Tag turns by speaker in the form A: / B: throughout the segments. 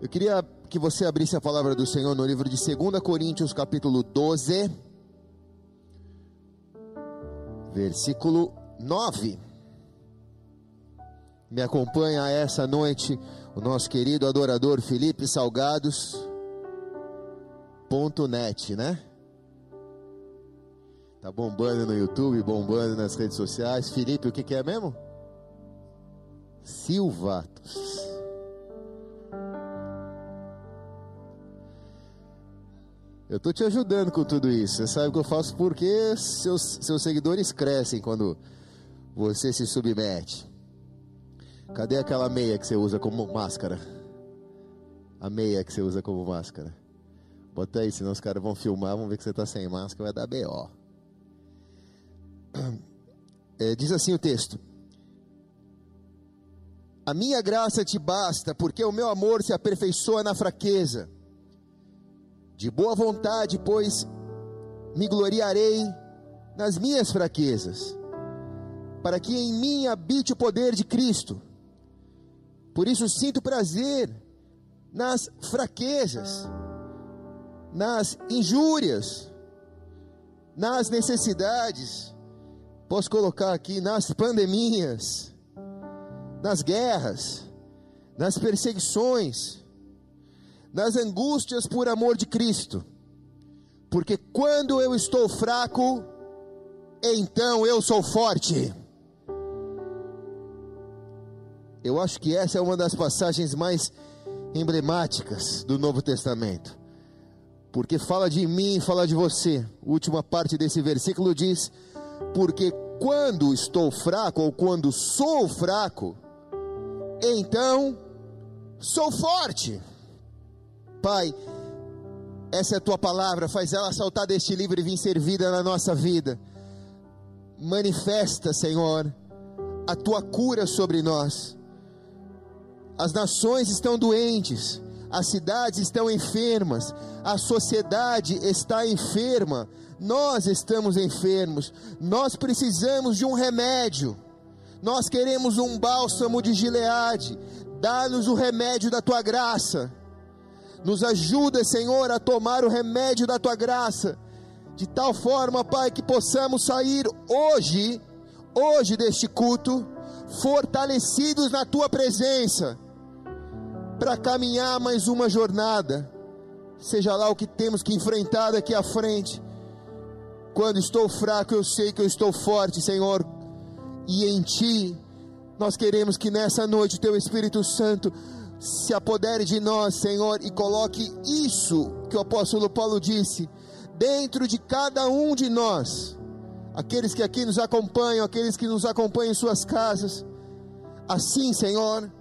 A: Eu queria que você abrisse a palavra do Senhor no livro de 2 Coríntios, capítulo 12, versículo 9. Me acompanha essa noite o nosso querido adorador Felipe Salgados. Ponto net, né? Tá bombando no YouTube, bombando nas redes sociais. Felipe, o que, que é mesmo? Silvatos. Eu estou te ajudando com tudo isso. Você sabe que eu faço porque seus, seus seguidores crescem quando você se submete. Cadê aquela meia que você usa como máscara? A meia que você usa como máscara. Bota aí, senão os caras vão filmar, vão ver que você está sem máscara, vai dar B.O. É, diz assim o texto: A minha graça te basta, porque o meu amor se aperfeiçoa na fraqueza. De boa vontade, pois me gloriarei nas minhas fraquezas, para que em mim habite o poder de Cristo. Por isso sinto prazer nas fraquezas, nas injúrias, nas necessidades. Posso colocar aqui nas pandemias, nas guerras, nas perseguições, nas angústias por amor de Cristo. Porque quando eu estou fraco, então eu sou forte. Eu acho que essa é uma das passagens mais emblemáticas do Novo Testamento. Porque fala de mim, fala de você. A última parte desse versículo diz: Porque quando estou fraco, ou quando sou fraco, então sou forte. Pai, essa é a tua palavra, faz ela saltar deste livro e vir servida na nossa vida. Manifesta, Senhor, a tua cura sobre nós. As nações estão doentes, as cidades estão enfermas, a sociedade está enferma, nós estamos enfermos, nós precisamos de um remédio, nós queremos um bálsamo de Gileade, dá-nos o remédio da tua graça nos ajuda, Senhor, a tomar o remédio da tua graça, de tal forma, Pai, que possamos sair hoje, hoje deste culto, fortalecidos na tua presença, para caminhar mais uma jornada, seja lá o que temos que enfrentar daqui à frente. Quando estou fraco, eu sei que eu estou forte, Senhor, e em Ti, nós queremos que nessa noite o Teu Espírito Santo se apodere de nós, Senhor, e coloque isso que o apóstolo Paulo disse dentro de cada um de nós, aqueles que aqui nos acompanham, aqueles que nos acompanham em suas casas. Assim, Senhor,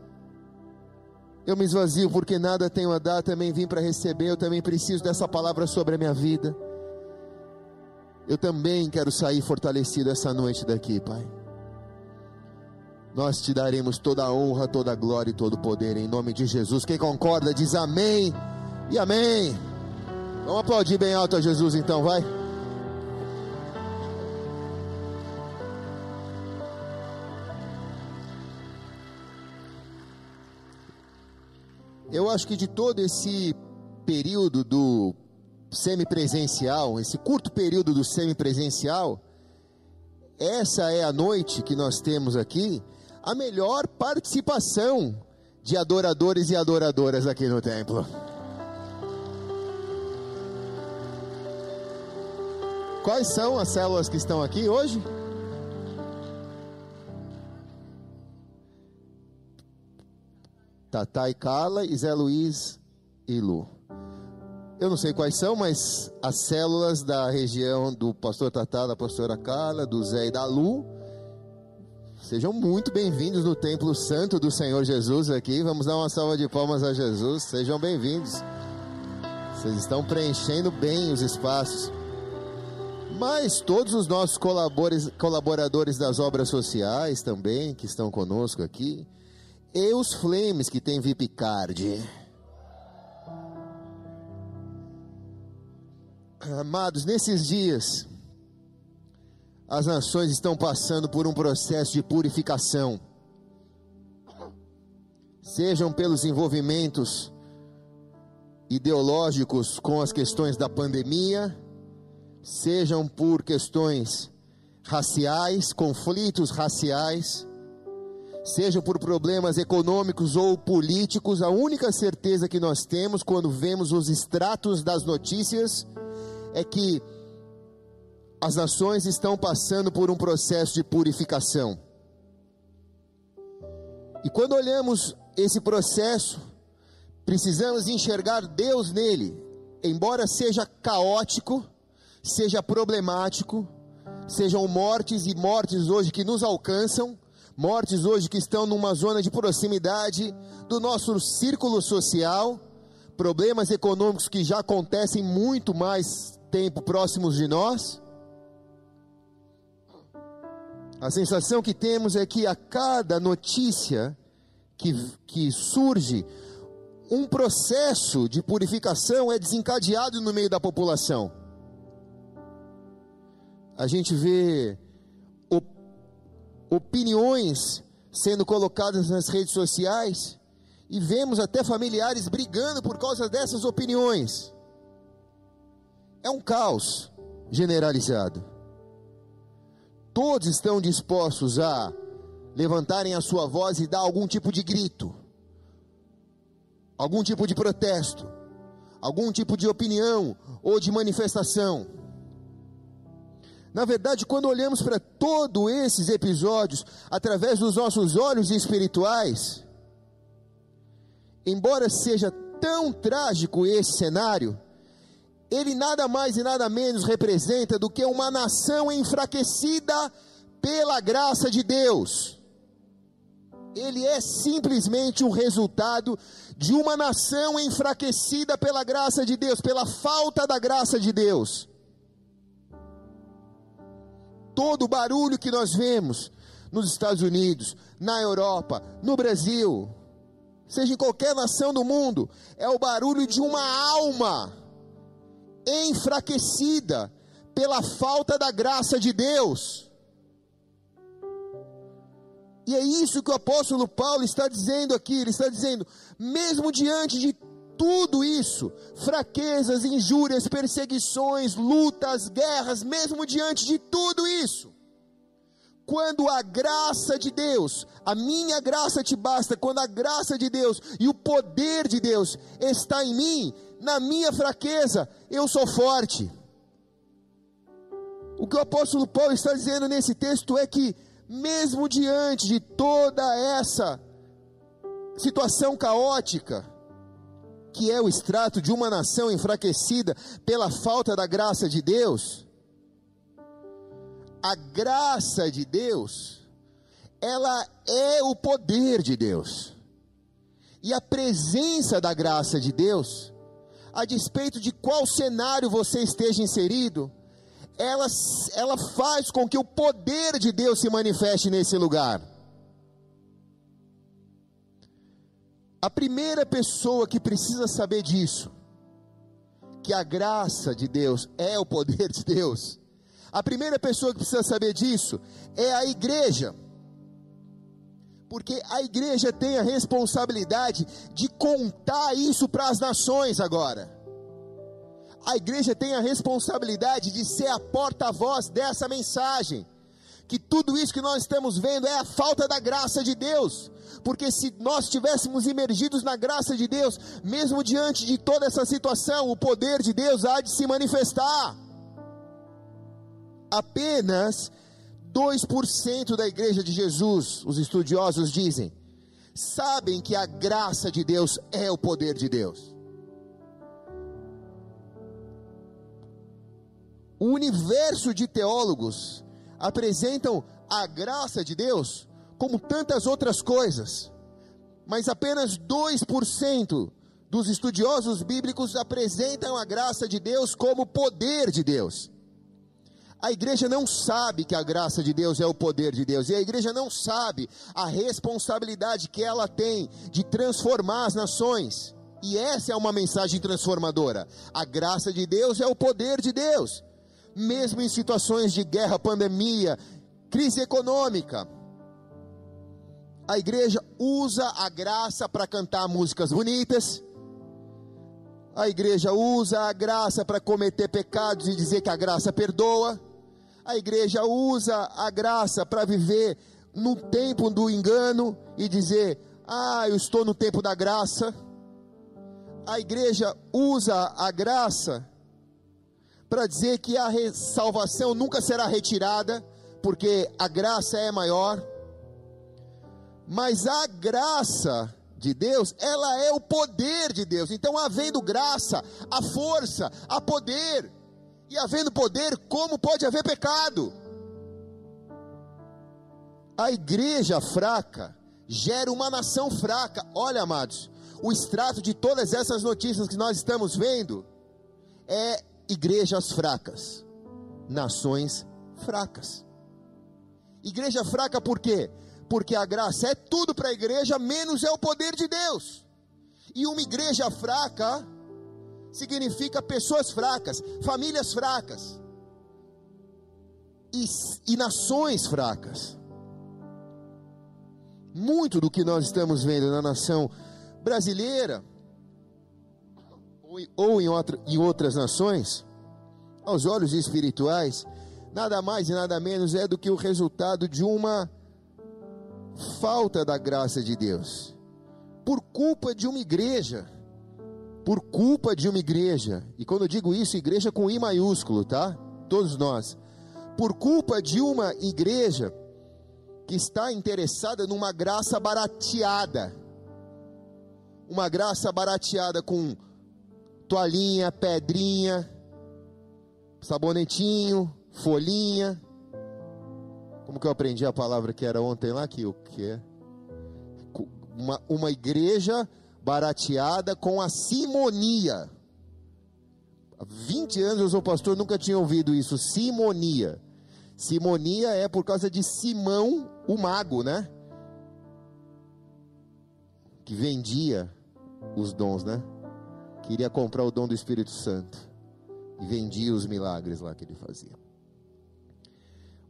A: eu me esvazio porque nada tenho a dar, também vim para receber, eu também preciso dessa palavra sobre a minha vida. Eu também quero sair fortalecido essa noite daqui, Pai nós te daremos toda a honra, toda a glória e todo o poder em nome de Jesus. Quem concorda diz amém e amém. Vamos aplaudir bem alto a Jesus então, vai. Eu acho que de todo esse período do semipresencial, esse curto período do semipresencial, essa é a noite que nós temos aqui a melhor participação de adoradores e adoradoras aqui no templo. Quais são as células que estão aqui hoje? Tatá e Carla e Zé Luiz e Lu. Eu não sei quais são, mas as células da região do pastor Tatá, da pastora Carla, do Zé e da Lu Sejam muito bem-vindos no Templo Santo do Senhor Jesus aqui. Vamos dar uma salva de palmas a Jesus. Sejam bem-vindos. Vocês estão preenchendo bem os espaços. Mas todos os nossos colaboradores das obras sociais também, que estão conosco aqui, e os Flames que tem VIP Card. Amados, nesses dias, as nações estão passando por um processo de purificação, sejam pelos envolvimentos ideológicos com as questões da pandemia, sejam por questões raciais, conflitos raciais, sejam por problemas econômicos ou políticos, a única certeza que nós temos quando vemos os extratos das notícias é que as nações estão passando por um processo de purificação. E quando olhamos esse processo, precisamos enxergar Deus nele, embora seja caótico, seja problemático, sejam mortes e mortes hoje que nos alcançam, mortes hoje que estão numa zona de proximidade do nosso círculo social, problemas econômicos que já acontecem muito mais tempo próximos de nós. A sensação que temos é que a cada notícia que, que surge, um processo de purificação é desencadeado no meio da população. A gente vê op, opiniões sendo colocadas nas redes sociais e vemos até familiares brigando por causa dessas opiniões. É um caos generalizado todos estão dispostos a levantarem a sua voz e dar algum tipo de grito, algum tipo de protesto, algum tipo de opinião ou de manifestação. Na verdade, quando olhamos para todos esses episódios através dos nossos olhos espirituais, embora seja tão trágico esse cenário, ele nada mais e nada menos representa do que uma nação enfraquecida pela graça de Deus. Ele é simplesmente o resultado de uma nação enfraquecida pela graça de Deus, pela falta da graça de Deus. Todo o barulho que nós vemos nos Estados Unidos, na Europa, no Brasil, seja em qualquer nação do mundo, é o barulho de uma alma enfraquecida pela falta da graça de Deus. E é isso que o apóstolo Paulo está dizendo aqui. Ele está dizendo, mesmo diante de tudo isso, fraquezas, injúrias, perseguições, lutas, guerras, mesmo diante de tudo isso, quando a graça de Deus, a minha graça te basta, quando a graça de Deus e o poder de Deus está em mim, na minha fraqueza, eu sou forte. O que o apóstolo Paulo está dizendo nesse texto é que, mesmo diante de toda essa situação caótica, que é o extrato de uma nação enfraquecida pela falta da graça de Deus, a graça de Deus, ela é o poder de Deus. E a presença da graça de Deus, a despeito de qual cenário você esteja inserido, ela, ela faz com que o poder de Deus se manifeste nesse lugar. A primeira pessoa que precisa saber disso, que a graça de Deus é o poder de Deus, a primeira pessoa que precisa saber disso é a igreja porque a igreja tem a responsabilidade de contar isso para as nações agora. A igreja tem a responsabilidade de ser a porta-voz dessa mensagem. Que tudo isso que nós estamos vendo é a falta da graça de Deus. Porque se nós estivéssemos imergidos na graça de Deus, mesmo diante de toda essa situação, o poder de Deus há de se manifestar. Apenas 2% da igreja de Jesus, os estudiosos dizem, sabem que a graça de Deus é o poder de Deus. O universo de teólogos apresentam a graça de Deus como tantas outras coisas, mas apenas 2% dos estudiosos bíblicos apresentam a graça de Deus como poder de Deus. A igreja não sabe que a graça de Deus é o poder de Deus, e a igreja não sabe a responsabilidade que ela tem de transformar as nações. E essa é uma mensagem transformadora. A graça de Deus é o poder de Deus, mesmo em situações de guerra, pandemia, crise econômica. A igreja usa a graça para cantar músicas bonitas, A igreja usa a graça para cometer pecados e dizer que a graça perdoa. A igreja usa a graça para viver no tempo do engano e dizer: Ah, eu estou no tempo da graça. A igreja usa a graça para dizer que a salvação nunca será retirada, porque a graça é maior. Mas a graça de Deus, ela é o poder de Deus. Então, havendo graça, a força, a poder. E havendo poder, como pode haver pecado? A igreja fraca gera uma nação fraca. Olha, amados, o extrato de todas essas notícias que nós estamos vendo é igrejas fracas, nações fracas. Igreja fraca por quê? Porque a graça é tudo para a igreja, menos é o poder de Deus. E uma igreja fraca significa pessoas fracas, famílias fracas e, e nações fracas. Muito do que nós estamos vendo na nação brasileira ou, em, outra, em outras nações, aos olhos espirituais, nada mais e nada menos é do que o resultado de uma falta da graça de Deus, por culpa de uma igreja, por culpa de uma igreja, e quando eu digo isso, igreja com I maiúsculo, tá? Todos nós, por culpa de uma igreja que está interessada numa graça barateada, uma graça barateada com toalhinha, pedrinha, sabonetinho, folhinha. Como que eu aprendi a palavra que era ontem lá? Que o que? Uma, uma igreja barateada com a simonia. Há 20 anos eu sou pastor, nunca tinha ouvido isso. Simonia. Simonia é por causa de Simão, o mago, né? Que vendia os dons, né? Queria comprar o dom do Espírito Santo e vendia os milagres lá que ele fazia.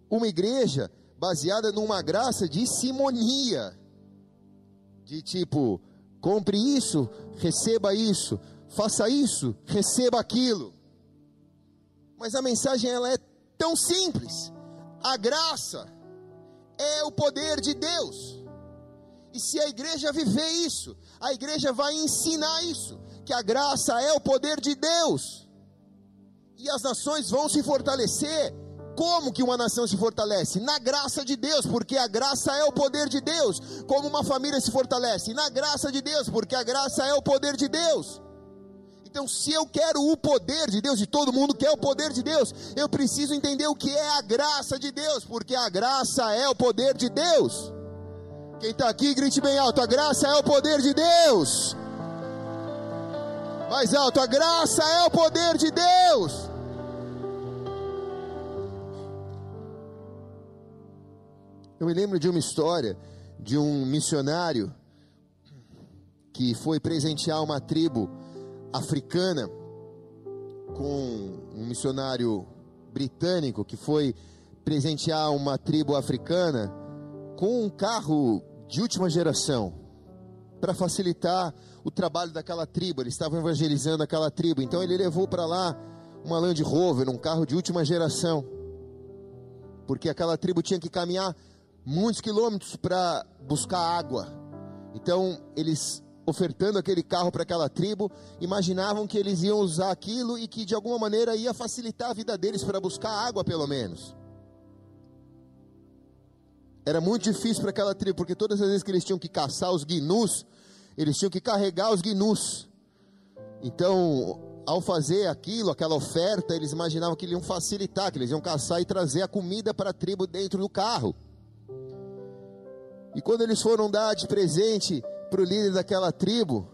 A: Uma igreja baseada numa graça de simonia, de tipo, compre isso, receba isso, faça isso, receba aquilo. Mas a mensagem ela é tão simples. A graça é o poder de Deus. E se a igreja viver isso, a igreja vai ensinar isso, que a graça é o poder de Deus. E as nações vão se fortalecer. Como que uma nação se fortalece? Na graça de Deus, porque a graça é o poder de Deus. Como uma família se fortalece? Na graça de Deus, porque a graça é o poder de Deus. Então, se eu quero o poder de Deus, e todo mundo quer o poder de Deus, eu preciso entender o que é a graça de Deus, porque a graça é o poder de Deus. Quem está aqui, grite bem alto: a graça é o poder de Deus. Mais alto, a graça é o poder de Deus. Eu me lembro de uma história de um missionário que foi presentear uma tribo africana com um missionário britânico que foi presentear uma tribo africana com um carro de última geração para facilitar o trabalho daquela tribo. Eles estavam evangelizando aquela tribo, então ele levou para lá uma Land Rover, um carro de última geração, porque aquela tribo tinha que caminhar muitos quilômetros para buscar água. Então eles ofertando aquele carro para aquela tribo, imaginavam que eles iam usar aquilo e que de alguma maneira ia facilitar a vida deles para buscar água, pelo menos. Era muito difícil para aquela tribo, porque todas as vezes que eles tinham que caçar os gnus, eles tinham que carregar os gnus. Então, ao fazer aquilo, aquela oferta, eles imaginavam que eles iam facilitar, que eles iam caçar e trazer a comida para a tribo dentro do carro. E quando eles foram dar de presente para o líder daquela tribo,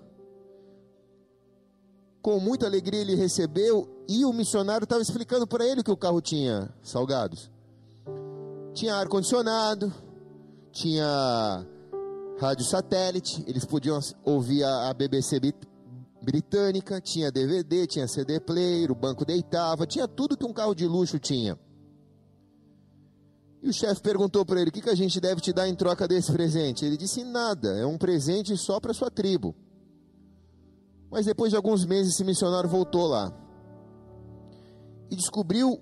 A: com muita alegria ele recebeu e o missionário estava explicando para ele que o carro tinha salgados. Tinha ar condicionado, tinha rádio satélite, eles podiam ouvir a, BBC britânica, tinha DVD, tinha CD player, o banco deitava, tinha tudo que um carro de luxo tinha. E o chefe perguntou para ele: o que, que a gente deve te dar em troca desse presente? Ele disse: nada, é um presente só para sua tribo. Mas depois de alguns meses, esse missionário voltou lá e descobriu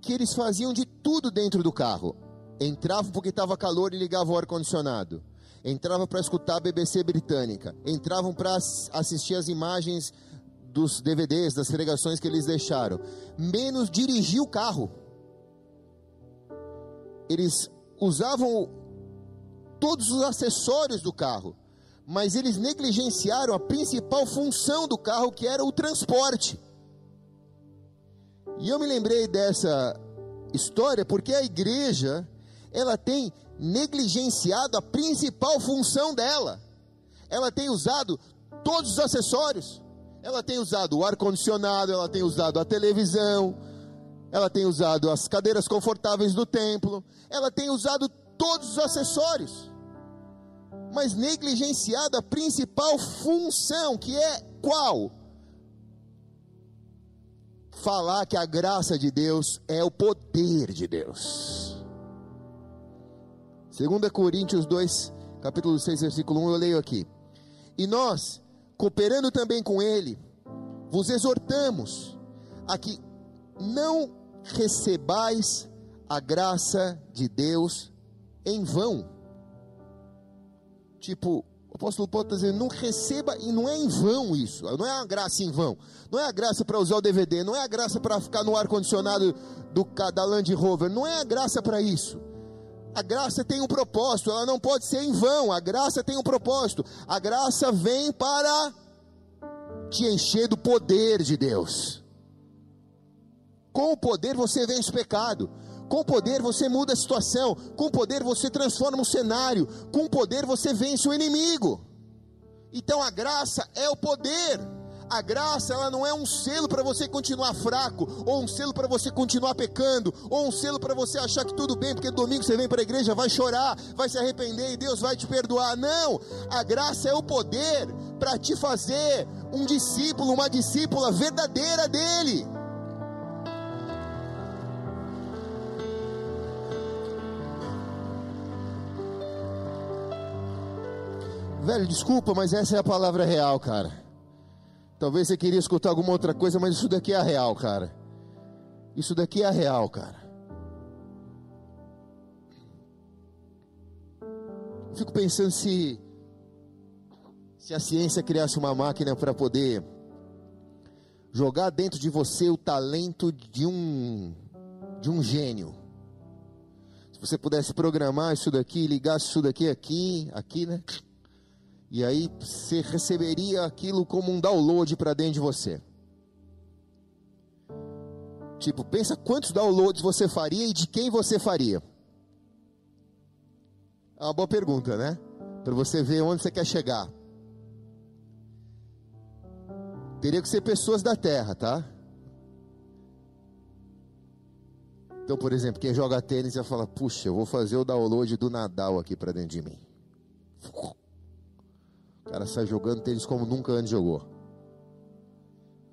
A: que eles faziam de tudo dentro do carro. Entravam porque estava calor e ligavam o ar-condicionado. Entravam para escutar a BBC britânica. Entravam para assistir as imagens dos DVDs, das pregações que eles deixaram. Menos dirigir o carro. Eles usavam todos os acessórios do carro, mas eles negligenciaram a principal função do carro, que era o transporte. E eu me lembrei dessa história porque a igreja, ela tem negligenciado a principal função dela. Ela tem usado todos os acessórios. Ela tem usado o ar condicionado, ela tem usado a televisão, ela tem usado as cadeiras confortáveis do templo, ela tem usado todos os acessórios, mas negligenciado a principal função, que é qual? Falar que a graça de Deus é o poder de Deus. 2 Coríntios 2, capítulo 6, versículo 1, eu leio aqui. E nós, cooperando também com Ele, vos exortamos a que não recebais a graça de Deus em vão. Tipo, o apóstolo Paulo está dizendo, não receba, e não é em vão isso, não é a graça em vão, não é a graça para usar o DVD, não é a graça para ficar no ar-condicionado do, da Land Rover, não é a graça para isso. A graça tem um propósito, ela não pode ser em vão, a graça tem um propósito, a graça vem para te encher do poder de Deus. Com o poder você vence o pecado. Com o poder você muda a situação. Com o poder você transforma o cenário. Com o poder você vence o inimigo. Então a graça é o poder. A graça ela não é um selo para você continuar fraco, ou um selo para você continuar pecando, ou um selo para você achar que tudo bem, porque domingo você vem para a igreja, vai chorar, vai se arrepender e Deus vai te perdoar. Não! A graça é o poder para te fazer um discípulo, uma discípula verdadeira dele. Velho, desculpa, mas essa é a palavra real, cara. Talvez você queria escutar alguma outra coisa, mas isso daqui é a real, cara. Isso daqui é a real, cara. Fico pensando se se a ciência criasse uma máquina para poder jogar dentro de você o talento de um de um gênio. Se você pudesse programar isso daqui, ligasse isso daqui aqui, aqui, né? E aí você receberia aquilo como um download para dentro de você. Tipo, pensa quantos downloads você faria e de quem você faria. É uma boa pergunta, né? Para você ver onde você quer chegar. Teria que ser pessoas da terra, tá? Então, por exemplo, quem joga tênis ia falar: Puxa, eu vou fazer o download do Nadal aqui para dentro de mim. O cara sai jogando tênis como nunca antes jogou.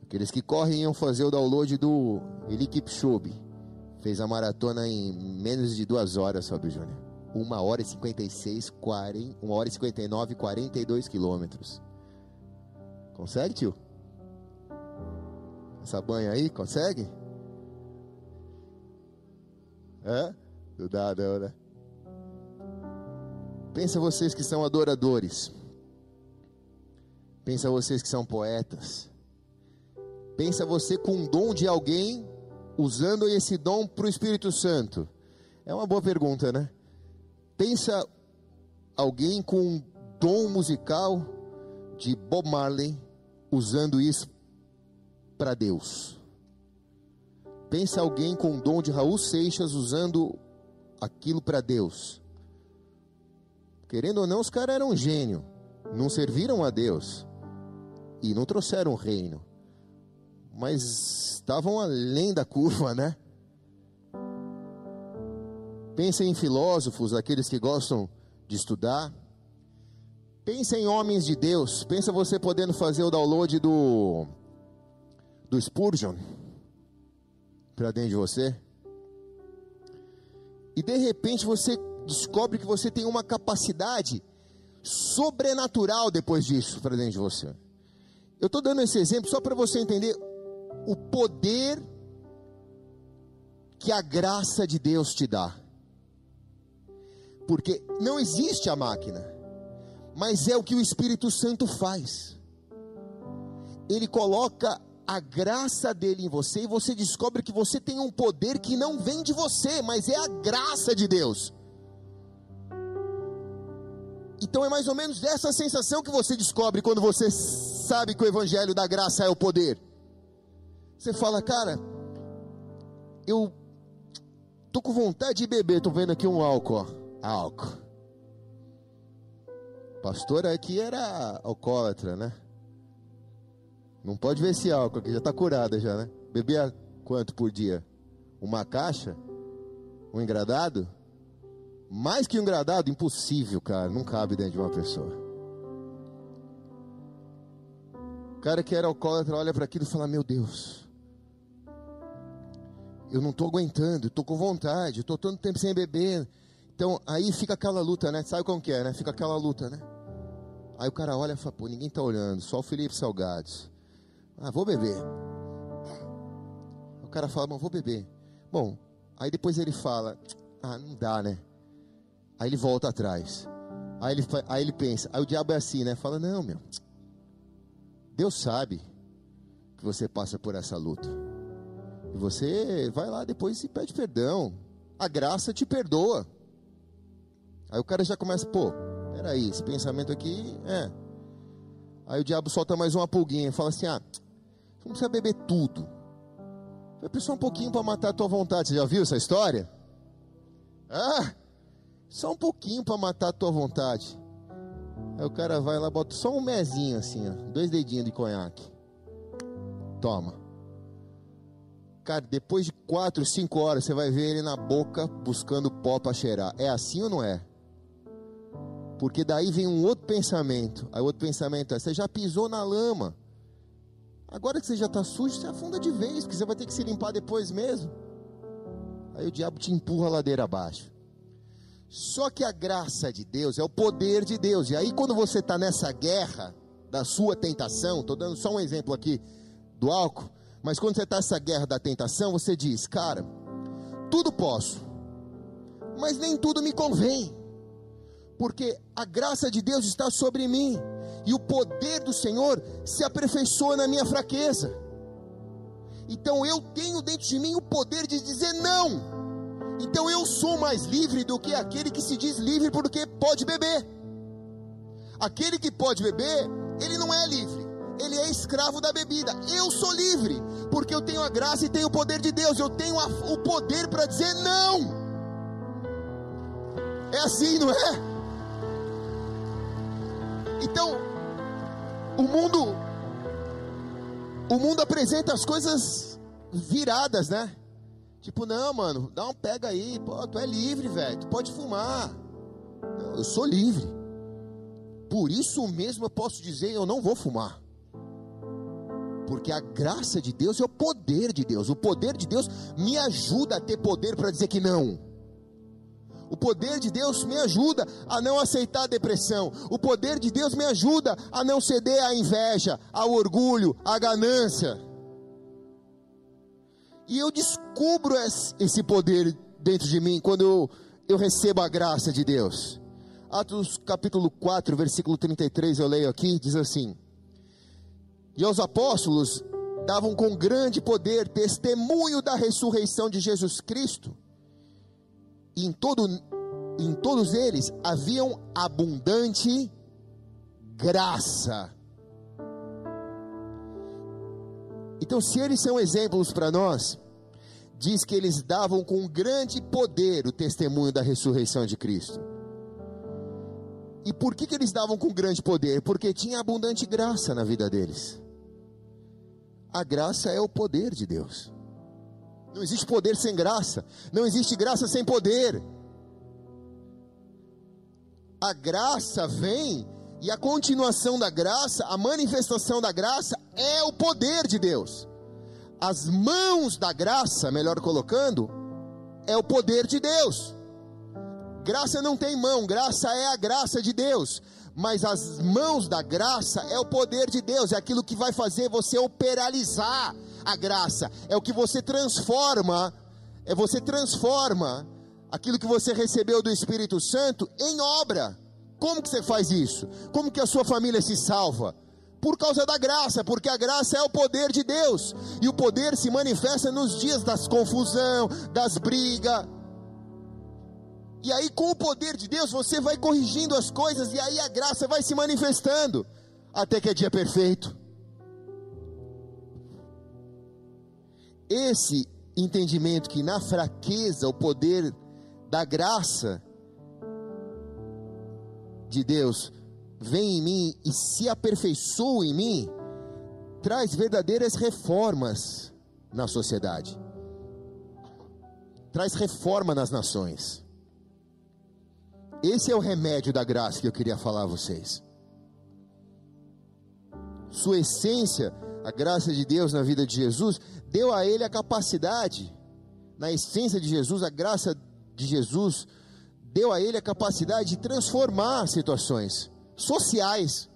A: Aqueles que correm iam fazer o download do Eli Kipchoge. Fez a maratona em menos de duas horas, Fábio Júnior. Uma hora e 56, 40, uma hora e 59, 42 quilômetros. Consegue, tio? Essa banha aí, consegue? Dá não, né? Pensa vocês que são adoradores. Pensa vocês que são poetas. Pensa você com um dom de alguém usando esse dom para o Espírito Santo. É uma boa pergunta, né? Pensa alguém com um dom musical de Bob Marley usando isso para Deus. Pensa alguém com um dom de Raul Seixas usando aquilo para Deus. Querendo ou não, os caras eram gênio, não serviram a Deus não trouxeram o reino, mas estavam além da curva, né? Pensem em filósofos, aqueles que gostam de estudar. Pensa em homens de Deus. Pensa você podendo fazer o download do do Spurgeon para dentro de você. E de repente você descobre que você tem uma capacidade sobrenatural depois disso para dentro de você. Eu estou dando esse exemplo só para você entender o poder que a graça de Deus te dá. Porque não existe a máquina, mas é o que o Espírito Santo faz. Ele coloca a graça dele em você e você descobre que você tem um poder que não vem de você, mas é a graça de Deus. Então é mais ou menos dessa sensação que você descobre quando você sabe que o evangelho da graça é o poder. Você fala, cara, eu tô com vontade de beber, tô vendo aqui um álcool, ó. álcool. Pastor aqui era alcoólatra, né? Não pode ver esse álcool aqui, já está curada já, né? Bebia quanto por dia? Uma caixa? Um engradado? Mais que um engradado? Impossível, cara. Não cabe dentro de uma pessoa. Cara que era alcoólatra olha para aquilo e fala: Meu Deus, eu não estou aguentando, estou com vontade, estou tanto tempo sem beber. Então aí fica aquela luta, né? Sabe como que é, né? Fica aquela luta, né? Aí o cara olha e fala: Pô, ninguém está olhando, só o Felipe Salgados. Ah, vou beber. O cara fala, bom, vou beber. Bom, aí depois ele fala, ah, não dá, né? Aí ele volta atrás. Aí ele, aí ele pensa, aí o diabo é assim, né? Fala, não, meu. Deus sabe que você passa por essa luta. E você vai lá depois e pede perdão. A graça te perdoa. Aí o cara já começa, pô, peraí, esse pensamento aqui, é. Aí o diabo solta mais uma pulguinha e fala assim, ah, não precisa beber tudo. Vai só um pouquinho para matar a tua vontade. Você já viu essa história? Ah, só um pouquinho para matar a tua vontade. Aí o cara vai lá, bota só um mezinho assim, ó, dois dedinhos de conhaque. Toma. Cara, depois de quatro, cinco horas, você vai ver ele na boca buscando pó para cheirar. É assim ou não é? Porque daí vem um outro pensamento. Aí outro pensamento é: você já pisou na lama. Agora que você já está sujo, você afunda de vez, porque você vai ter que se limpar depois mesmo. Aí o diabo te empurra a ladeira abaixo. Só que a graça de Deus é o poder de Deus. E aí, quando você está nessa guerra da sua tentação, estou dando só um exemplo aqui do álcool, mas quando você está nessa guerra da tentação, você diz: Cara, tudo posso, mas nem tudo me convém, porque a graça de Deus está sobre mim e o poder do Senhor se aperfeiçoa na minha fraqueza. Então eu tenho dentro de mim o poder de dizer não. Então eu sou mais livre do que aquele que se diz livre porque pode beber. Aquele que pode beber, ele não é livre, ele é escravo da bebida. Eu sou livre, porque eu tenho a graça e tenho o poder de Deus, eu tenho a, o poder para dizer não. É assim, não é? Então, o mundo o mundo apresenta as coisas viradas, né? Tipo, não, mano, dá um pega aí, pô, tu é livre, velho, tu pode fumar. Não, eu sou livre. Por isso mesmo eu posso dizer, eu não vou fumar. Porque a graça de Deus é o poder de Deus. O poder de Deus me ajuda a ter poder para dizer que não. O poder de Deus me ajuda a não aceitar a depressão. O poder de Deus me ajuda a não ceder à inveja, ao orgulho, à ganância. E eu descubro esse poder dentro de mim quando eu, eu recebo a graça de Deus. Atos capítulo 4, versículo 33, eu leio aqui, diz assim: E aos apóstolos davam com grande poder testemunho da ressurreição de Jesus Cristo em, todo, em todos eles haviam abundante graça. Então, se eles são exemplos para nós, diz que eles davam com grande poder o testemunho da ressurreição de Cristo. E por que, que eles davam com grande poder? Porque tinha abundante graça na vida deles. A graça é o poder de Deus. Não existe poder sem graça. Não existe graça sem poder. A graça vem e a continuação da graça, a manifestação da graça é o poder de Deus. As mãos da graça, melhor colocando, é o poder de Deus. Graça não tem mão, graça é a graça de Deus. Mas as mãos da graça é o poder de Deus, é aquilo que vai fazer você operalizar a graça, é o que você transforma, é você transforma aquilo que você recebeu do Espírito Santo em obra. Como que você faz isso? Como que a sua família se salva? Por causa da graça, porque a graça é o poder de Deus. E o poder se manifesta nos dias das confusão, das brigas. E aí com o poder de Deus você vai corrigindo as coisas e aí a graça vai se manifestando até que é dia perfeito. Esse entendimento que na fraqueza o poder da graça de Deus vem em mim e se aperfeiçoa em mim, traz verdadeiras reformas na sociedade, traz reforma nas nações. Esse é o remédio da graça que eu queria falar a vocês. Sua essência, a graça de Deus na vida de Jesus, deu a ele a capacidade, na essência de Jesus, a graça de Jesus deu a ele a capacidade de transformar situações sociais.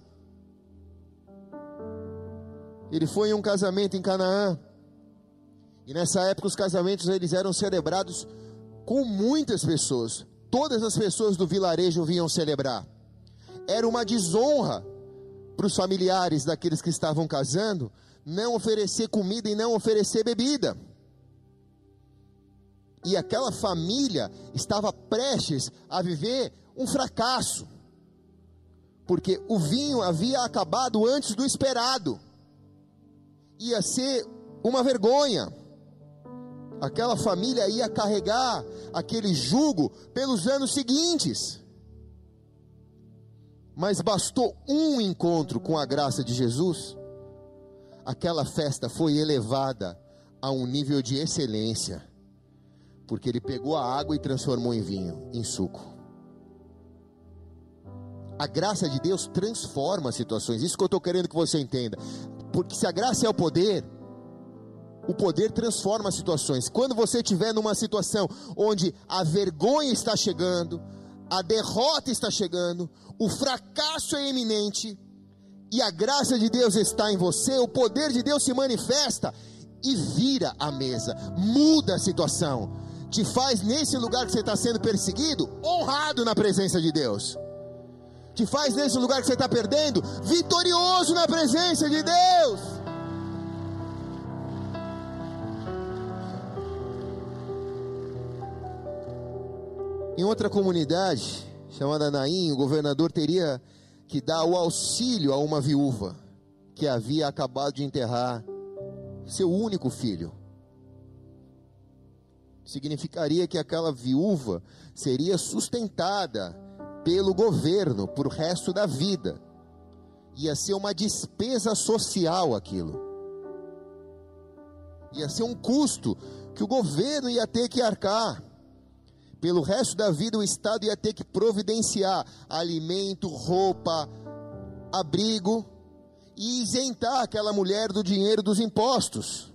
A: Ele foi em um casamento em Canaã. E nessa época os casamentos eles eram celebrados com muitas pessoas. Todas as pessoas do vilarejo vinham celebrar. Era uma desonra para os familiares daqueles que estavam casando não oferecer comida e não oferecer bebida. E aquela família estava prestes a viver um fracasso, porque o vinho havia acabado antes do esperado, ia ser uma vergonha. Aquela família ia carregar aquele jugo pelos anos seguintes. Mas bastou um encontro com a graça de Jesus, aquela festa foi elevada a um nível de excelência porque ele pegou a água e transformou em vinho, em suco. A graça de Deus transforma situações. Isso que eu estou querendo que você entenda. Porque se a graça é o poder, o poder transforma situações. Quando você estiver numa situação onde a vergonha está chegando, a derrota está chegando, o fracasso é iminente, e a graça de Deus está em você, o poder de Deus se manifesta e vira a mesa, muda a situação te faz, nesse lugar que você está sendo perseguido, honrado na presença de Deus. Te faz, nesse lugar que você está perdendo, vitorioso na presença de Deus. Em outra comunidade, chamada Naim, o governador teria que dar o auxílio a uma viúva que havia acabado de enterrar seu único filho significaria que aquela viúva seria sustentada pelo governo por o resto da vida. Ia ser uma despesa social aquilo. Ia ser um custo que o governo ia ter que arcar. Pelo resto da vida, o Estado ia ter que providenciar alimento, roupa, abrigo e isentar aquela mulher do dinheiro dos impostos.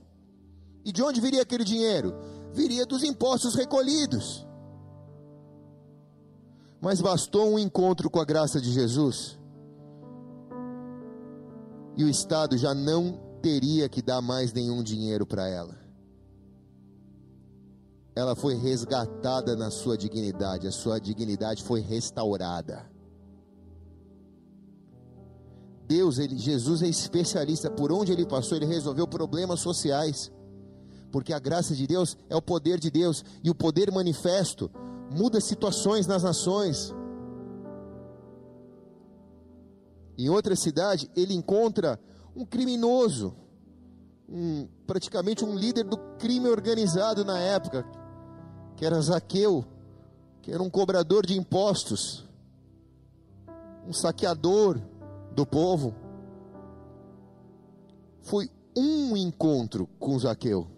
A: E de onde viria aquele dinheiro? viria dos impostos recolhidos. Mas bastou um encontro com a graça de Jesus, e o Estado já não teria que dar mais nenhum dinheiro para ela. Ela foi resgatada na sua dignidade, a sua dignidade foi restaurada. Deus, ele, Jesus é especialista, por onde ele passou, ele resolveu problemas sociais. Porque a graça de Deus é o poder de Deus. E o poder manifesto muda situações nas nações. Em outra cidade, ele encontra um criminoso, um, praticamente um líder do crime organizado na época, que era Zaqueu, que era um cobrador de impostos, um saqueador do povo. Foi um encontro com Zaqueu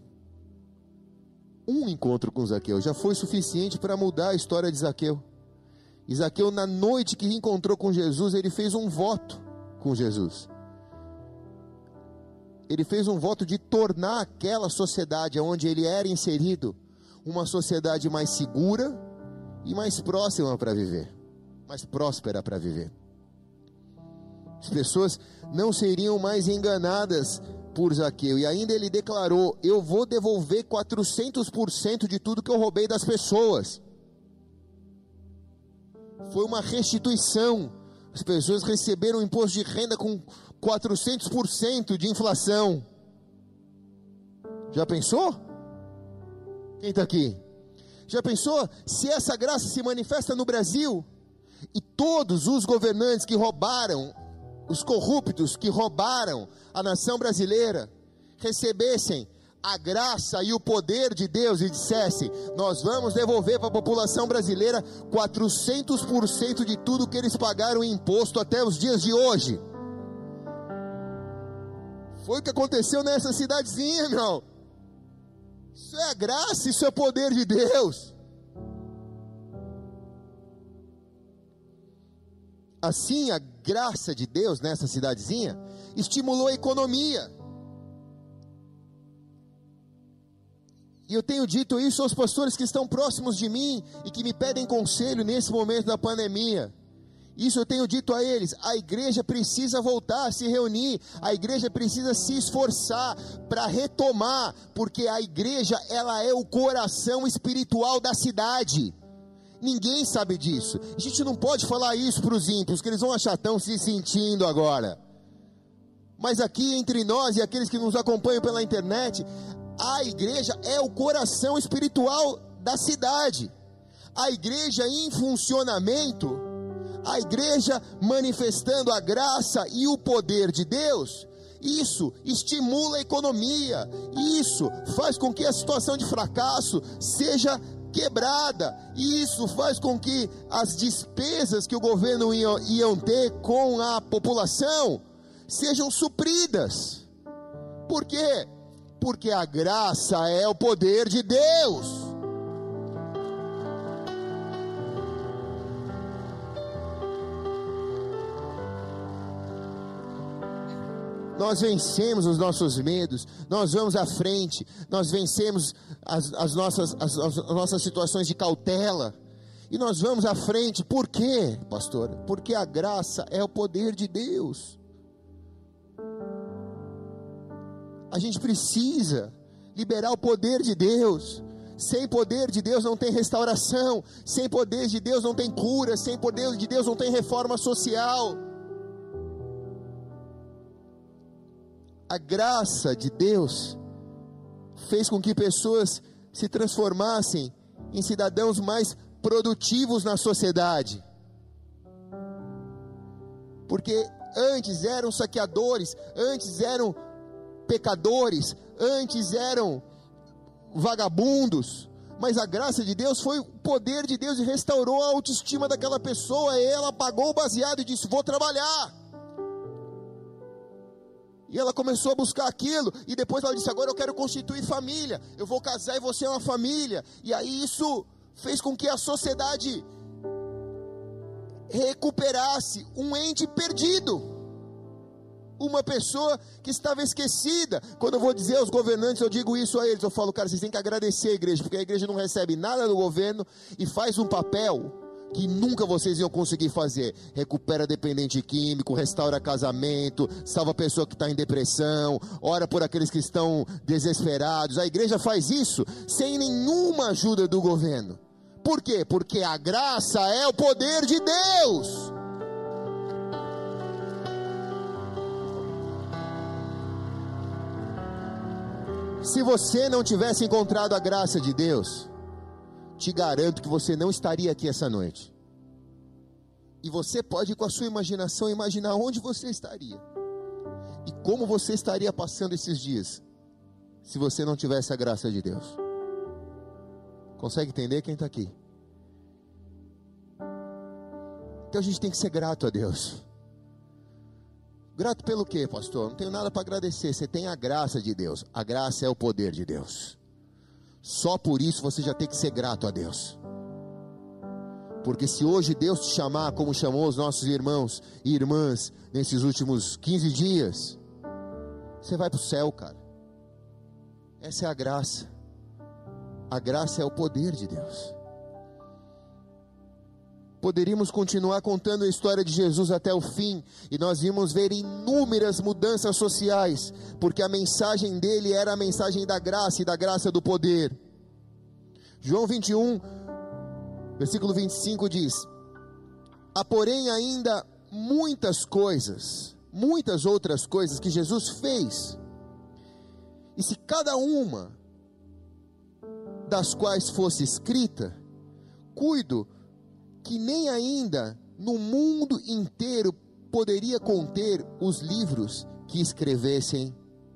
A: um encontro com Zaqueu já foi suficiente para mudar a história de Zaqueu. Zaqueu, na noite que encontrou com Jesus, ele fez um voto com Jesus. Ele fez um voto de tornar aquela sociedade onde ele era inserido uma sociedade mais segura e mais próxima para viver, mais próspera para viver. As pessoas não seriam mais enganadas por Zaqueu. E ainda ele declarou: Eu vou devolver 400% de tudo que eu roubei das pessoas. Foi uma restituição. As pessoas receberam imposto de renda com 400% de inflação. Já pensou? Quem está aqui? Já pensou se essa graça se manifesta no Brasil e todos os governantes que roubaram, os corruptos que roubaram a nação brasileira, recebessem a graça e o poder de Deus e dissessem: Nós vamos devolver para a população brasileira 400% de tudo que eles pagaram em imposto até os dias de hoje. Foi o que aconteceu nessa cidadezinha, meu. Isso é a graça, isso é o poder de Deus. Assim, a graça de Deus nessa cidadezinha estimulou a economia. E eu tenho dito isso aos pastores que estão próximos de mim e que me pedem conselho nesse momento da pandemia. Isso eu tenho dito a eles. A igreja precisa voltar a se reunir, a igreja precisa se esforçar para retomar, porque a igreja ela é o coração espiritual da cidade. Ninguém sabe disso. A gente não pode falar isso para os ímpios, que eles vão achar tão se sentindo agora. Mas aqui entre nós e aqueles que nos acompanham pela internet, a igreja é o coração espiritual da cidade. A igreja em funcionamento a igreja manifestando a graça e o poder de Deus, isso estimula a economia, isso faz com que a situação de fracasso seja quebrada, isso faz com que as despesas que o governo ia, iam ter com a população sejam supridas. Por quê? Porque a graça é o poder de Deus. Nós vencemos os nossos medos, nós vamos à frente, nós vencemos as, as nossas, as, as, nossas situações de cautela, e nós vamos à frente, por quê, pastor? Porque a graça é o poder de Deus. A gente precisa liberar o poder de Deus. Sem poder de Deus não tem restauração, sem poder de Deus não tem cura, sem poder de Deus não tem reforma social. A graça de Deus fez com que pessoas se transformassem em cidadãos mais produtivos na sociedade. Porque antes eram saqueadores, antes eram pecadores, antes eram vagabundos, mas a graça de Deus foi o poder de Deus e restaurou a autoestima daquela pessoa, e ela pagou o baseado e disse: Vou trabalhar. E ela começou a buscar aquilo, e depois ela disse: Agora eu quero constituir família, eu vou casar e você é uma família. E aí isso fez com que a sociedade recuperasse um ente perdido. Uma pessoa que estava esquecida. Quando eu vou dizer aos governantes, eu digo isso a eles. Eu falo, cara, vocês têm que agradecer a igreja, porque a igreja não recebe nada do governo e faz um papel que nunca vocês iam conseguir fazer. Recupera dependente químico, restaura casamento, salva a pessoa que está em depressão, ora por aqueles que estão desesperados. A igreja faz isso sem nenhuma ajuda do governo. Por quê? Porque a graça é o poder de Deus. Se você não tivesse encontrado a graça de Deus, te garanto que você não estaria aqui essa noite. E você pode, com a sua imaginação, imaginar onde você estaria. E como você estaria passando esses dias, se você não tivesse a graça de Deus. Consegue entender quem está aqui? Então a gente tem que ser grato a Deus. Grato pelo quê, pastor? Não tenho nada para agradecer. Você tem a graça de Deus. A graça é o poder de Deus. Só por isso você já tem que ser grato a Deus. Porque se hoje Deus te chamar como chamou os nossos irmãos e irmãs nesses últimos 15 dias, você vai para o céu, cara. Essa é a graça. A graça é o poder de Deus. Poderíamos continuar contando a história de Jesus até o fim, e nós íamos ver inúmeras mudanças sociais, porque a mensagem dele era a mensagem da graça e da graça do poder. João 21, versículo 25 diz: Há, porém, ainda muitas coisas, muitas outras coisas que Jesus fez, e se cada uma das quais fosse escrita, cuido que nem ainda no mundo inteiro poderia conter os livros que escrevessem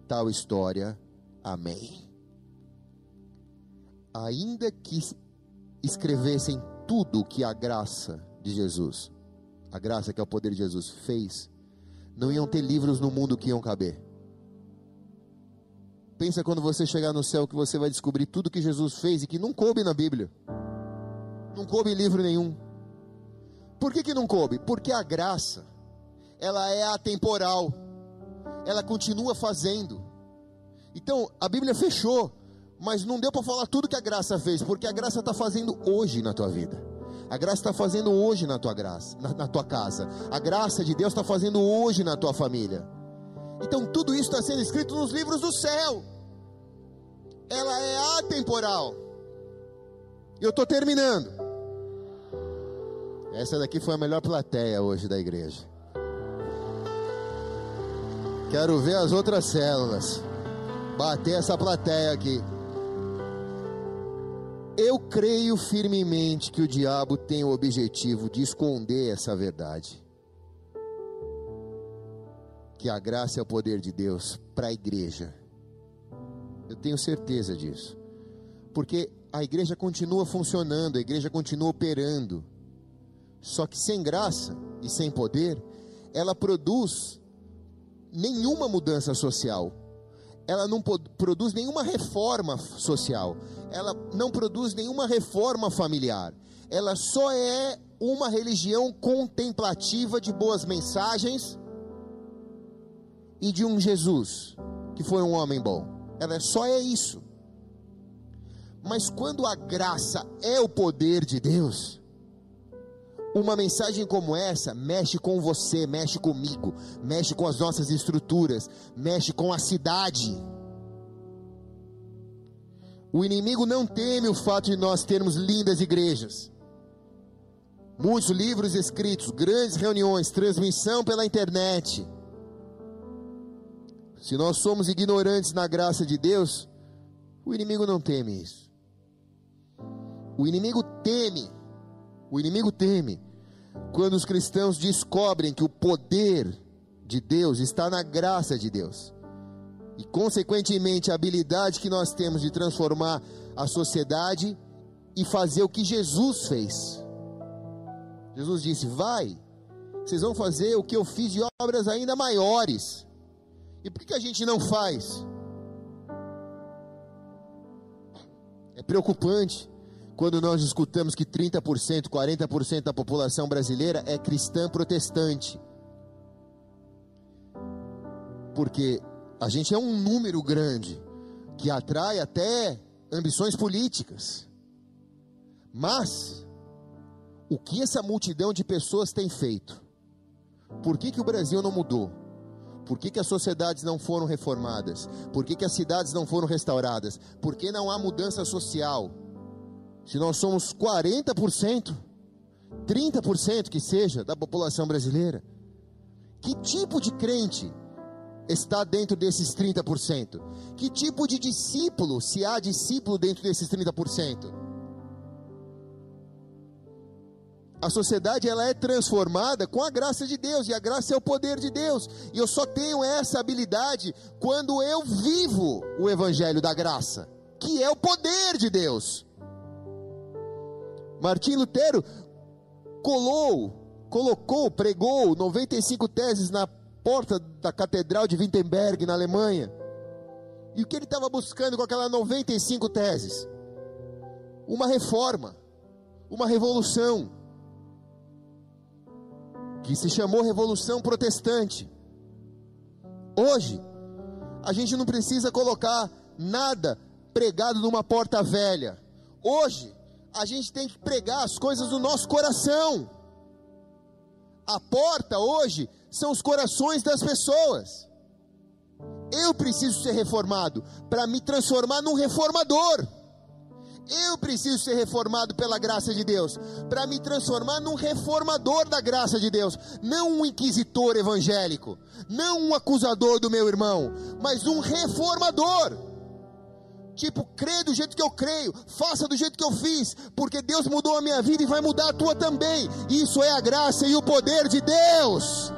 A: tal história. Amém. Ainda que escrevessem tudo que a graça de Jesus, a graça que é o poder de Jesus fez, não iam ter livros no mundo que iam caber. Pensa quando você chegar no céu que você vai descobrir tudo que Jesus fez e que não coube na Bíblia. Não coube livro nenhum. Por que, que não coube? Porque a graça, ela é atemporal, ela continua fazendo. Então, a Bíblia fechou, mas não deu para falar tudo que a graça fez, porque a graça está fazendo hoje na tua vida. A graça está fazendo hoje na tua graça, na, na tua casa. A graça de Deus está fazendo hoje na tua família. Então tudo isso está sendo escrito nos livros do céu. Ela é atemporal. Eu estou terminando. Essa daqui foi a melhor plateia hoje da igreja. Quero ver as outras células. Bater essa plateia aqui. Eu creio firmemente que o diabo tem o objetivo de esconder essa verdade. Que a graça é o poder de Deus para a igreja. Eu tenho certeza disso. Porque a igreja continua funcionando, a igreja continua operando. Só que sem graça e sem poder, ela produz nenhuma mudança social. Ela não produz nenhuma reforma social. Ela não produz nenhuma reforma familiar. Ela só é uma religião contemplativa de boas mensagens e de um Jesus que foi um homem bom. Ela só é isso. Mas quando a graça é o poder de Deus, uma mensagem como essa mexe com você, mexe comigo, mexe com as nossas estruturas, mexe com a cidade. O inimigo não teme o fato de nós termos lindas igrejas, muitos livros escritos, grandes reuniões, transmissão pela internet. Se nós somos ignorantes na graça de Deus, o inimigo não teme isso. O inimigo teme o inimigo teme quando os cristãos descobrem que o poder de Deus está na graça de Deus. E, consequentemente, a habilidade que nós temos de transformar a sociedade e fazer o que Jesus fez. Jesus disse: Vai, vocês vão fazer o que eu fiz de obras ainda maiores. E por que a gente não faz? É preocupante quando nós escutamos que 30%, 40% da população brasileira é cristã protestante. Porque a gente é um número grande que atrai até ambições políticas. Mas o que essa multidão de pessoas tem feito? Por que, que o Brasil não mudou? Por que, que as sociedades não foram reformadas? Por que, que as cidades não foram restauradas? Por que não há mudança social? Se nós somos 40%, 30% que seja da população brasileira, que tipo de crente está dentro desses 30%? Que tipo de discípulo, se há discípulo dentro desses 30%? A sociedade ela é transformada com a graça de Deus, e a graça é o poder de Deus. E eu só tenho essa habilidade quando eu vivo o evangelho da graça, que é o poder de Deus. Martim Lutero colou, colocou, pregou 95 teses na porta da Catedral de Wittenberg, na Alemanha. E o que ele estava buscando com aquelas 95 teses? Uma reforma, uma revolução, que se chamou Revolução Protestante. Hoje, a gente não precisa colocar nada pregado numa porta velha. Hoje, a gente tem que pregar as coisas do nosso coração. A porta hoje são os corações das pessoas. Eu preciso ser reformado para me transformar num reformador. Eu preciso ser reformado pela graça de Deus para me transformar num reformador da graça de Deus, não um inquisitor evangélico, não um acusador do meu irmão, mas um reformador. Tipo, crê do jeito que eu creio, faça do jeito que eu fiz, porque Deus mudou a minha vida e vai mudar a tua também. Isso é a graça e o poder de Deus.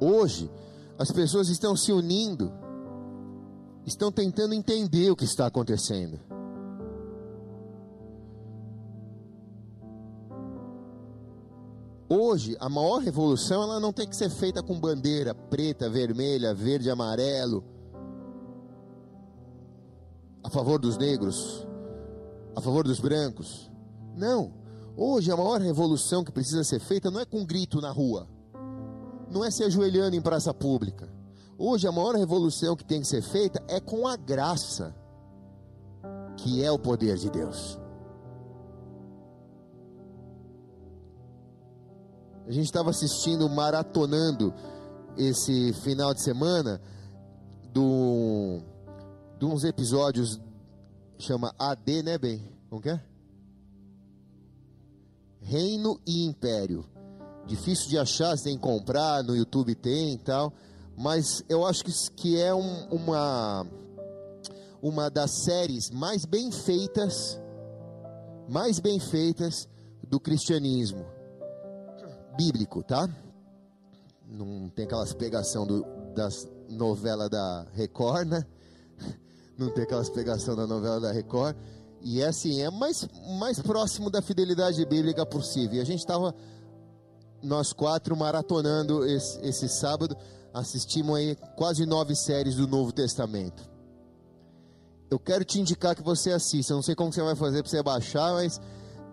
A: Hoje, as pessoas estão se unindo, estão tentando entender o que está acontecendo. Hoje, a maior revolução ela não tem que ser feita com bandeira preta, vermelha, verde, amarelo, a favor dos negros, a favor dos brancos. Não. Hoje, a maior revolução que precisa ser feita não é com grito na rua não é se ajoelhando em praça pública. Hoje a maior revolução que tem que ser feita é com a graça, que é o poder de Deus. A gente estava assistindo, maratonando esse final de semana do, de uns episódios chama AD, né, bem? Como que é? Reino e Império difícil de achar, que comprar, no YouTube tem e tal. Mas eu acho que, que é um, uma, uma das séries mais bem feitas, mais bem feitas do cristianismo bíblico, tá? Não tem aquelas pegação do, das novelas da Record, né? Não tem aquelas pegação da novela da Record. E é assim, é mais, mais próximo da fidelidade bíblica possível. E a gente estava nós quatro maratonando esse, esse sábado, assistimos aí quase nove séries do Novo Testamento. Eu quero te indicar que você assista. Não sei como você vai fazer para você baixar, mas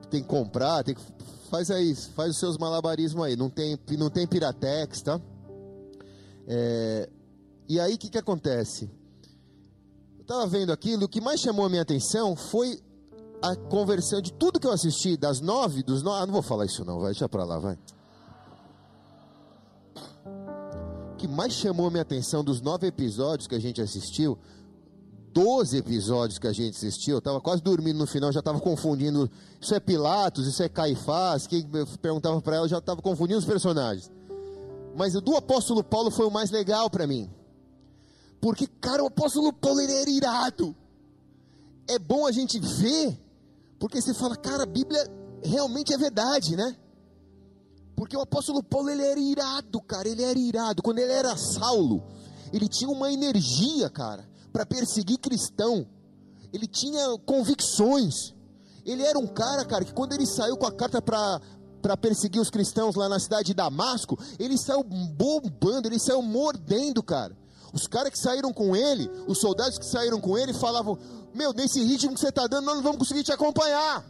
A: tem que comprar, tem que faz aí, faz os seus malabarismos aí. Não tem, não tem piratex, tá? É, e aí o que que acontece? Eu estava vendo aquilo, o que mais chamou a minha atenção foi a conversão de tudo que eu assisti, das nove, dos nove. Ah, não vou falar isso não, vai, deixa para lá, vai. que mais chamou minha atenção dos nove episódios que a gente assistiu, doze episódios que a gente assistiu, eu estava quase dormindo no final, já estava confundindo. Isso é Pilatos, isso é Caifás. Quem perguntava para ela já estava confundindo os personagens. Mas o do apóstolo Paulo foi o mais legal para mim. Porque, cara, o apóstolo Paulo ele era irado. É bom a gente ver, porque você fala, cara, a Bíblia realmente é verdade, né? Porque o apóstolo Paulo ele era irado, cara, ele era irado. Quando ele era Saulo, ele tinha uma energia, cara, para perseguir cristão. Ele tinha convicções. Ele era um cara, cara, que quando ele saiu com a carta para para perseguir os cristãos lá na cidade de Damasco, ele saiu bombando, ele saiu mordendo, cara. Os caras que saíram com ele, os soldados que saíram com ele, falavam: Meu, nesse ritmo que você está dando, nós não vamos conseguir te acompanhar.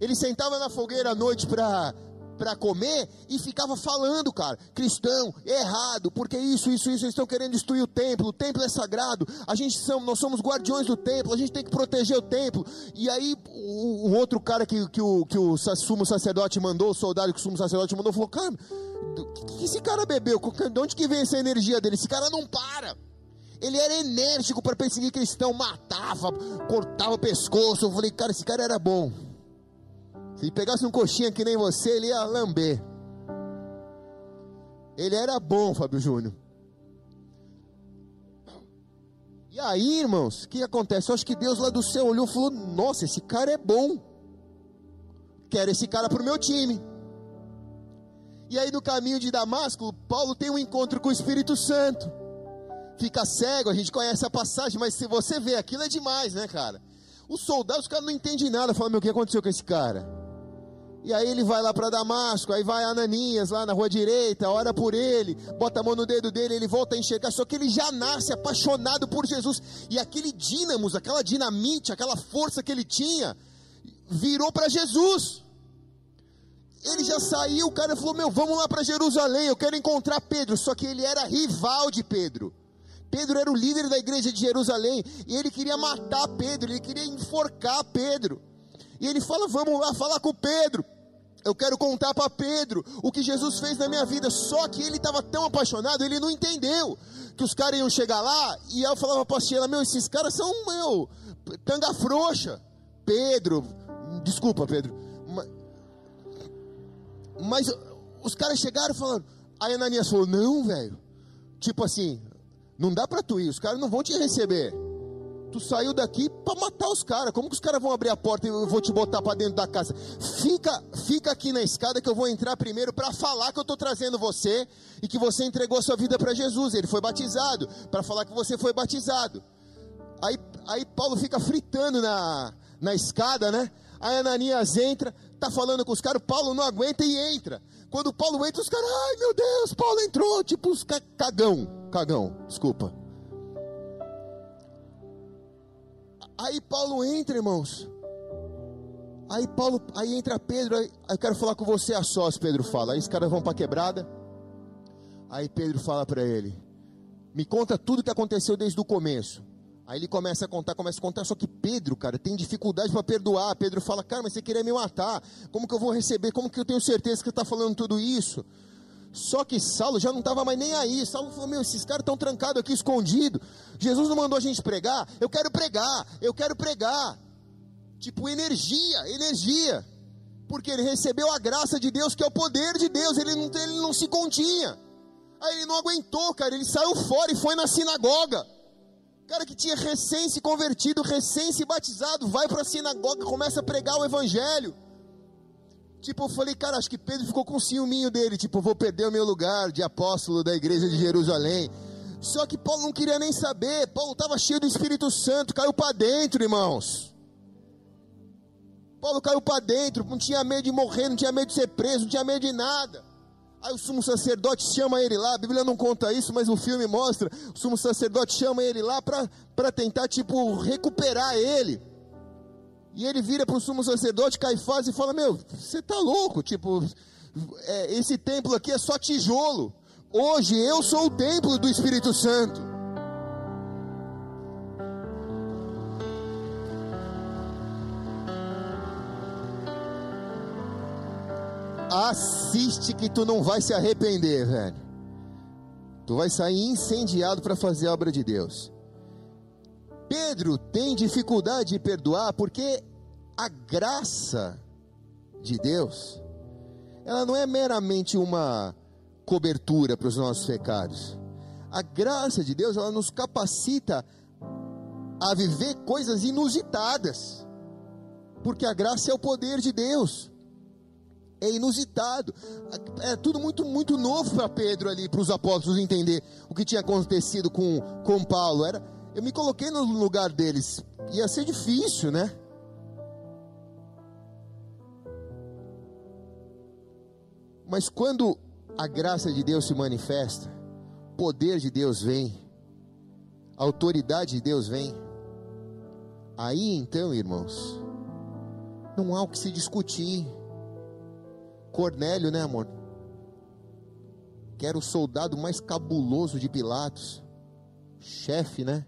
A: Ele sentava na fogueira à noite para para comer e ficava falando, cara, cristão, errado, porque isso, isso, isso, eles estão querendo destruir o templo, o templo é sagrado, a gente somos, nós somos guardiões do templo, a gente tem que proteger o templo. E aí o, o outro cara que, que, o, que o sumo sacerdote mandou, o soldado que o sumo sacerdote mandou, falou, cara, o que esse cara bebeu? De onde que vem essa energia dele? Esse cara não para. Ele era enérgico para perseguir cristão, matava, cortava o pescoço. Eu falei, cara, esse cara era bom. Se pegasse um coxinha que nem você, ele ia lamber. Ele era bom, Fábio Júnior. E aí, irmãos, o que acontece? Eu acho que Deus lá do céu olhou e falou: Nossa, esse cara é bom. Quero esse cara para o meu time. E aí, no caminho de Damasco, Paulo tem um encontro com o Espírito Santo. Fica cego, a gente conhece a passagem, mas se você vê aquilo é demais, né, cara? Os soldados, os caras não entendem nada. Falam: Meu, o que aconteceu com esse cara? E aí ele vai lá para Damasco, aí vai Ananias lá na rua direita, ora por ele, bota a mão no dedo dele, ele volta a enxergar, só que ele já nasce apaixonado por Jesus. E aquele dínamos, aquela dinamite, aquela força que ele tinha, virou para Jesus. Ele já saiu, o cara falou: Meu, vamos lá para Jerusalém, eu quero encontrar Pedro. Só que ele era rival de Pedro. Pedro era o líder da igreja de Jerusalém e ele queria matar Pedro, ele queria enforcar Pedro. E ele fala: Vamos lá falar com Pedro. Eu quero contar para Pedro o que Jesus fez na minha vida. Só que ele estava tão apaixonado, ele não entendeu que os caras iam chegar lá. E eu falava para Sheila: Meu, esses caras são, meu, tanga frouxa. Pedro, desculpa, Pedro. Mas, mas os caras chegaram falando. Aí Ananias falou: Não, velho. Tipo assim, não dá para tu ir, os caras não vão te receber. Tu saiu daqui para matar os caras. Como que os caras vão abrir a porta e eu vou te botar para dentro da casa? Fica, fica aqui na escada que eu vou entrar primeiro para falar que eu estou trazendo você e que você entregou sua vida para Jesus. Ele foi batizado para falar que você foi batizado. Aí, aí Paulo fica fritando na, na escada, né? Aí Ananias entra, tá falando com os caras, Paulo não aguenta e entra. Quando Paulo entra, os caras, ai meu Deus, Paulo entrou, tipo os cagão cagão, desculpa. Aí Paulo entra, irmãos. Aí Paulo, aí entra Pedro, aí, eu quero falar com você a sós, Pedro fala. Aí os caras vão para quebrada. Aí Pedro fala para ele: "Me conta tudo que aconteceu desde o começo". Aí ele começa a contar, começa a contar, só que Pedro, cara, tem dificuldade para perdoar. Pedro fala: "Cara, mas você queria me matar. Como que eu vou receber? Como que eu tenho certeza que você está falando tudo isso?" Só que Saulo já não estava mais nem aí. Saulo falou: Meu, esses caras estão trancados aqui, escondidos. Jesus não mandou a gente pregar. Eu quero pregar, eu quero pregar. Tipo, energia, energia. Porque ele recebeu a graça de Deus, que é o poder de Deus. Ele não, ele não se continha. Aí ele não aguentou, cara. Ele saiu fora e foi na sinagoga. Cara que tinha recém se convertido, recém se batizado, vai para a sinagoga, começa a pregar o evangelho. Tipo, eu falei, cara, acho que Pedro ficou com ciúminho dele. Tipo, vou perder o meu lugar de apóstolo da igreja de Jerusalém. Só que Paulo não queria nem saber. Paulo estava cheio do Espírito Santo, caiu para dentro, irmãos. Paulo caiu para dentro, não tinha medo de morrer, não tinha medo de ser preso, não tinha medo de nada. Aí o sumo sacerdote chama ele lá, a Bíblia não conta isso, mas o filme mostra. O sumo sacerdote chama ele lá para tentar, tipo, recuperar ele. E ele vira para o sumo sacerdote Caifás e fala: Meu, você está louco? Tipo, é, esse templo aqui é só tijolo. Hoje eu sou o templo do Espírito Santo. Assiste que tu não vai se arrepender, velho. Tu vai sair incendiado para fazer a obra de Deus. Pedro tem dificuldade de perdoar porque a graça de Deus, ela não é meramente uma cobertura para os nossos pecados. A graça de Deus, ela nos capacita a viver coisas inusitadas. Porque a graça é o poder de Deus. É inusitado. É tudo muito, muito novo para Pedro ali, para os apóstolos entender o que tinha acontecido com, com Paulo. Era, eu me coloquei no lugar deles. Ia ser difícil, né? Mas quando a graça de Deus se manifesta, o poder de Deus vem, a autoridade de Deus vem, aí então, irmãos, não há o que se discutir. Cornélio, né, amor? Que era o soldado mais cabuloso de Pilatos, chefe, né?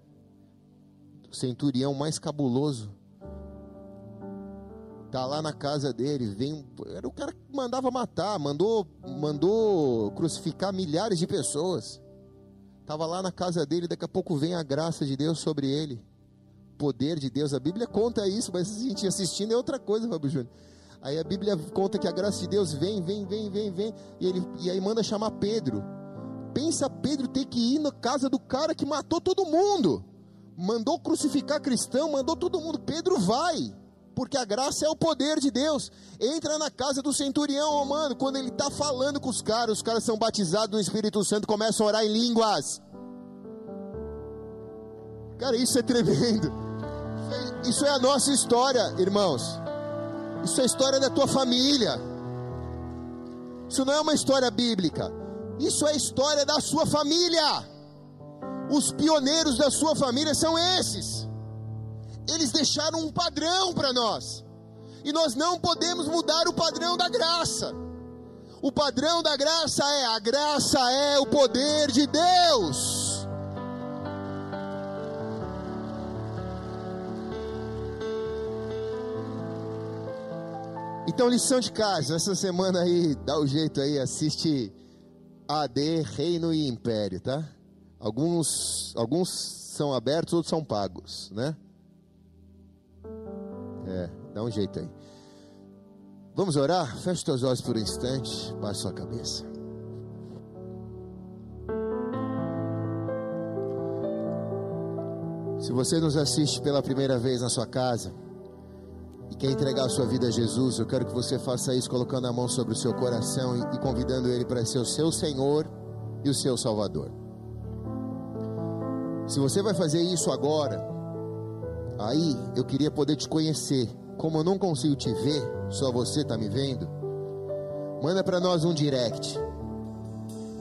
A: Centurião mais cabuloso. Tá lá na casa dele, vem, era o cara que mandava matar, mandou, mandou crucificar milhares de pessoas. Tava lá na casa dele, daqui a pouco vem a graça de Deus sobre ele. Poder de Deus, a Bíblia conta isso, mas a gente assistindo é outra coisa, Fábio Júnior. Aí a Bíblia conta que a graça de Deus vem, vem, vem, vem, vem, e, ele, e aí manda chamar Pedro. Pensa Pedro ter que ir na casa do cara que matou todo mundo mandou crucificar cristão, mandou todo mundo. Pedro vai, porque a graça é o poder de Deus. Entra na casa do centurião romano, quando ele está falando com os caras, os caras são batizados no Espírito Santo, começam a orar em línguas. Cara, isso é tremendo. Isso é a nossa história, irmãos. Isso é a história da tua família. Isso não é uma história bíblica. Isso é a história da sua família os pioneiros da sua família são esses. Eles deixaram um padrão para nós. E nós não podemos mudar o padrão da graça. O padrão da graça é: a graça é o poder de Deus. Então, lição de casa, essa semana aí, dá o jeito aí, assiste AD, Reino e Império, tá? Alguns, alguns são abertos, outros são pagos, né? É, dá um jeito aí. Vamos orar? Feche teus olhos por um instante, baixe sua cabeça. Se você nos assiste pela primeira vez na sua casa e quer entregar a sua vida a Jesus, eu quero que você faça isso colocando a mão sobre o seu coração e, e convidando Ele para ser o seu Senhor e o seu Salvador. Se você vai fazer isso agora, aí eu queria poder te conhecer. Como eu não consigo te ver, só você está me vendo. Manda para nós um direct.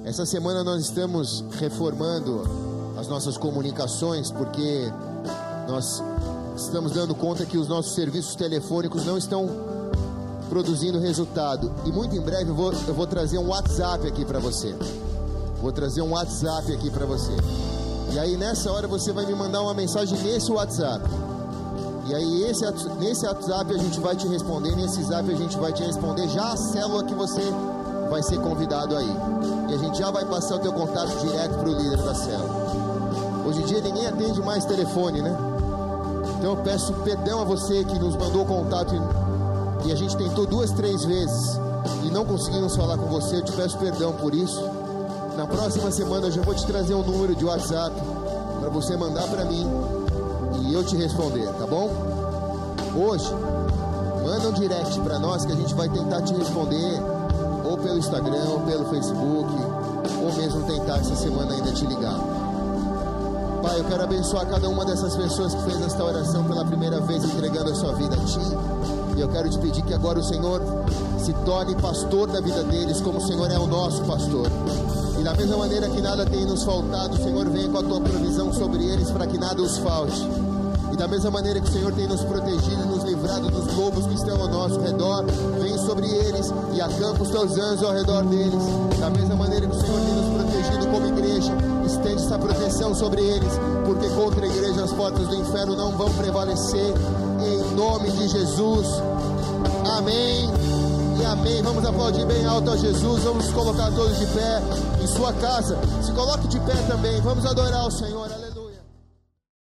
A: Essa semana nós estamos reformando as nossas comunicações porque nós estamos dando conta que os nossos serviços telefônicos não estão produzindo resultado. E muito em breve eu vou, eu vou trazer um WhatsApp aqui para você. Vou trazer um WhatsApp aqui para você. E aí nessa hora você vai me mandar uma mensagem nesse WhatsApp. E aí esse, nesse WhatsApp a gente vai te responder, nesse Zap a gente vai te responder já a célula que você vai ser convidado aí. E a gente já vai passar o teu contato direto para o líder da célula. Hoje em dia ninguém atende mais telefone, né? Então eu peço perdão a você que nos mandou contato e, e a gente tentou duas, três vezes e não conseguimos falar com você. Eu te peço perdão por isso. Na próxima semana eu já vou te trazer um número de WhatsApp para você mandar para mim e eu te responder, tá bom? Hoje, manda um direct para nós que a gente vai tentar te responder ou pelo Instagram, ou pelo Facebook, ou mesmo tentar essa semana ainda te ligar. Pai, eu quero abençoar cada uma dessas pessoas que fez esta oração pela primeira vez, entregando a sua vida a Ti. E eu quero te pedir que agora o Senhor se torne pastor da vida deles, como o Senhor é o nosso pastor. E da mesma maneira que nada tem nos faltado, Senhor venha com a tua provisão sobre eles para que nada os falte. E da mesma maneira que o Senhor tem nos protegido e nos livrado dos lobos que estão ao nosso redor, vem sobre eles e acampa os teus anjos ao redor deles. Da mesma maneira que o Senhor tem nos protegido como igreja, estende essa proteção sobre eles, porque contra a igreja as portas do inferno não vão prevalecer. Em nome de Jesus. Amém e amém. Vamos aplaudir bem alto a Jesus. Vamos colocar todos de pé em sua casa. Se coloque de pé também. Vamos adorar o Senhor. Aleluia.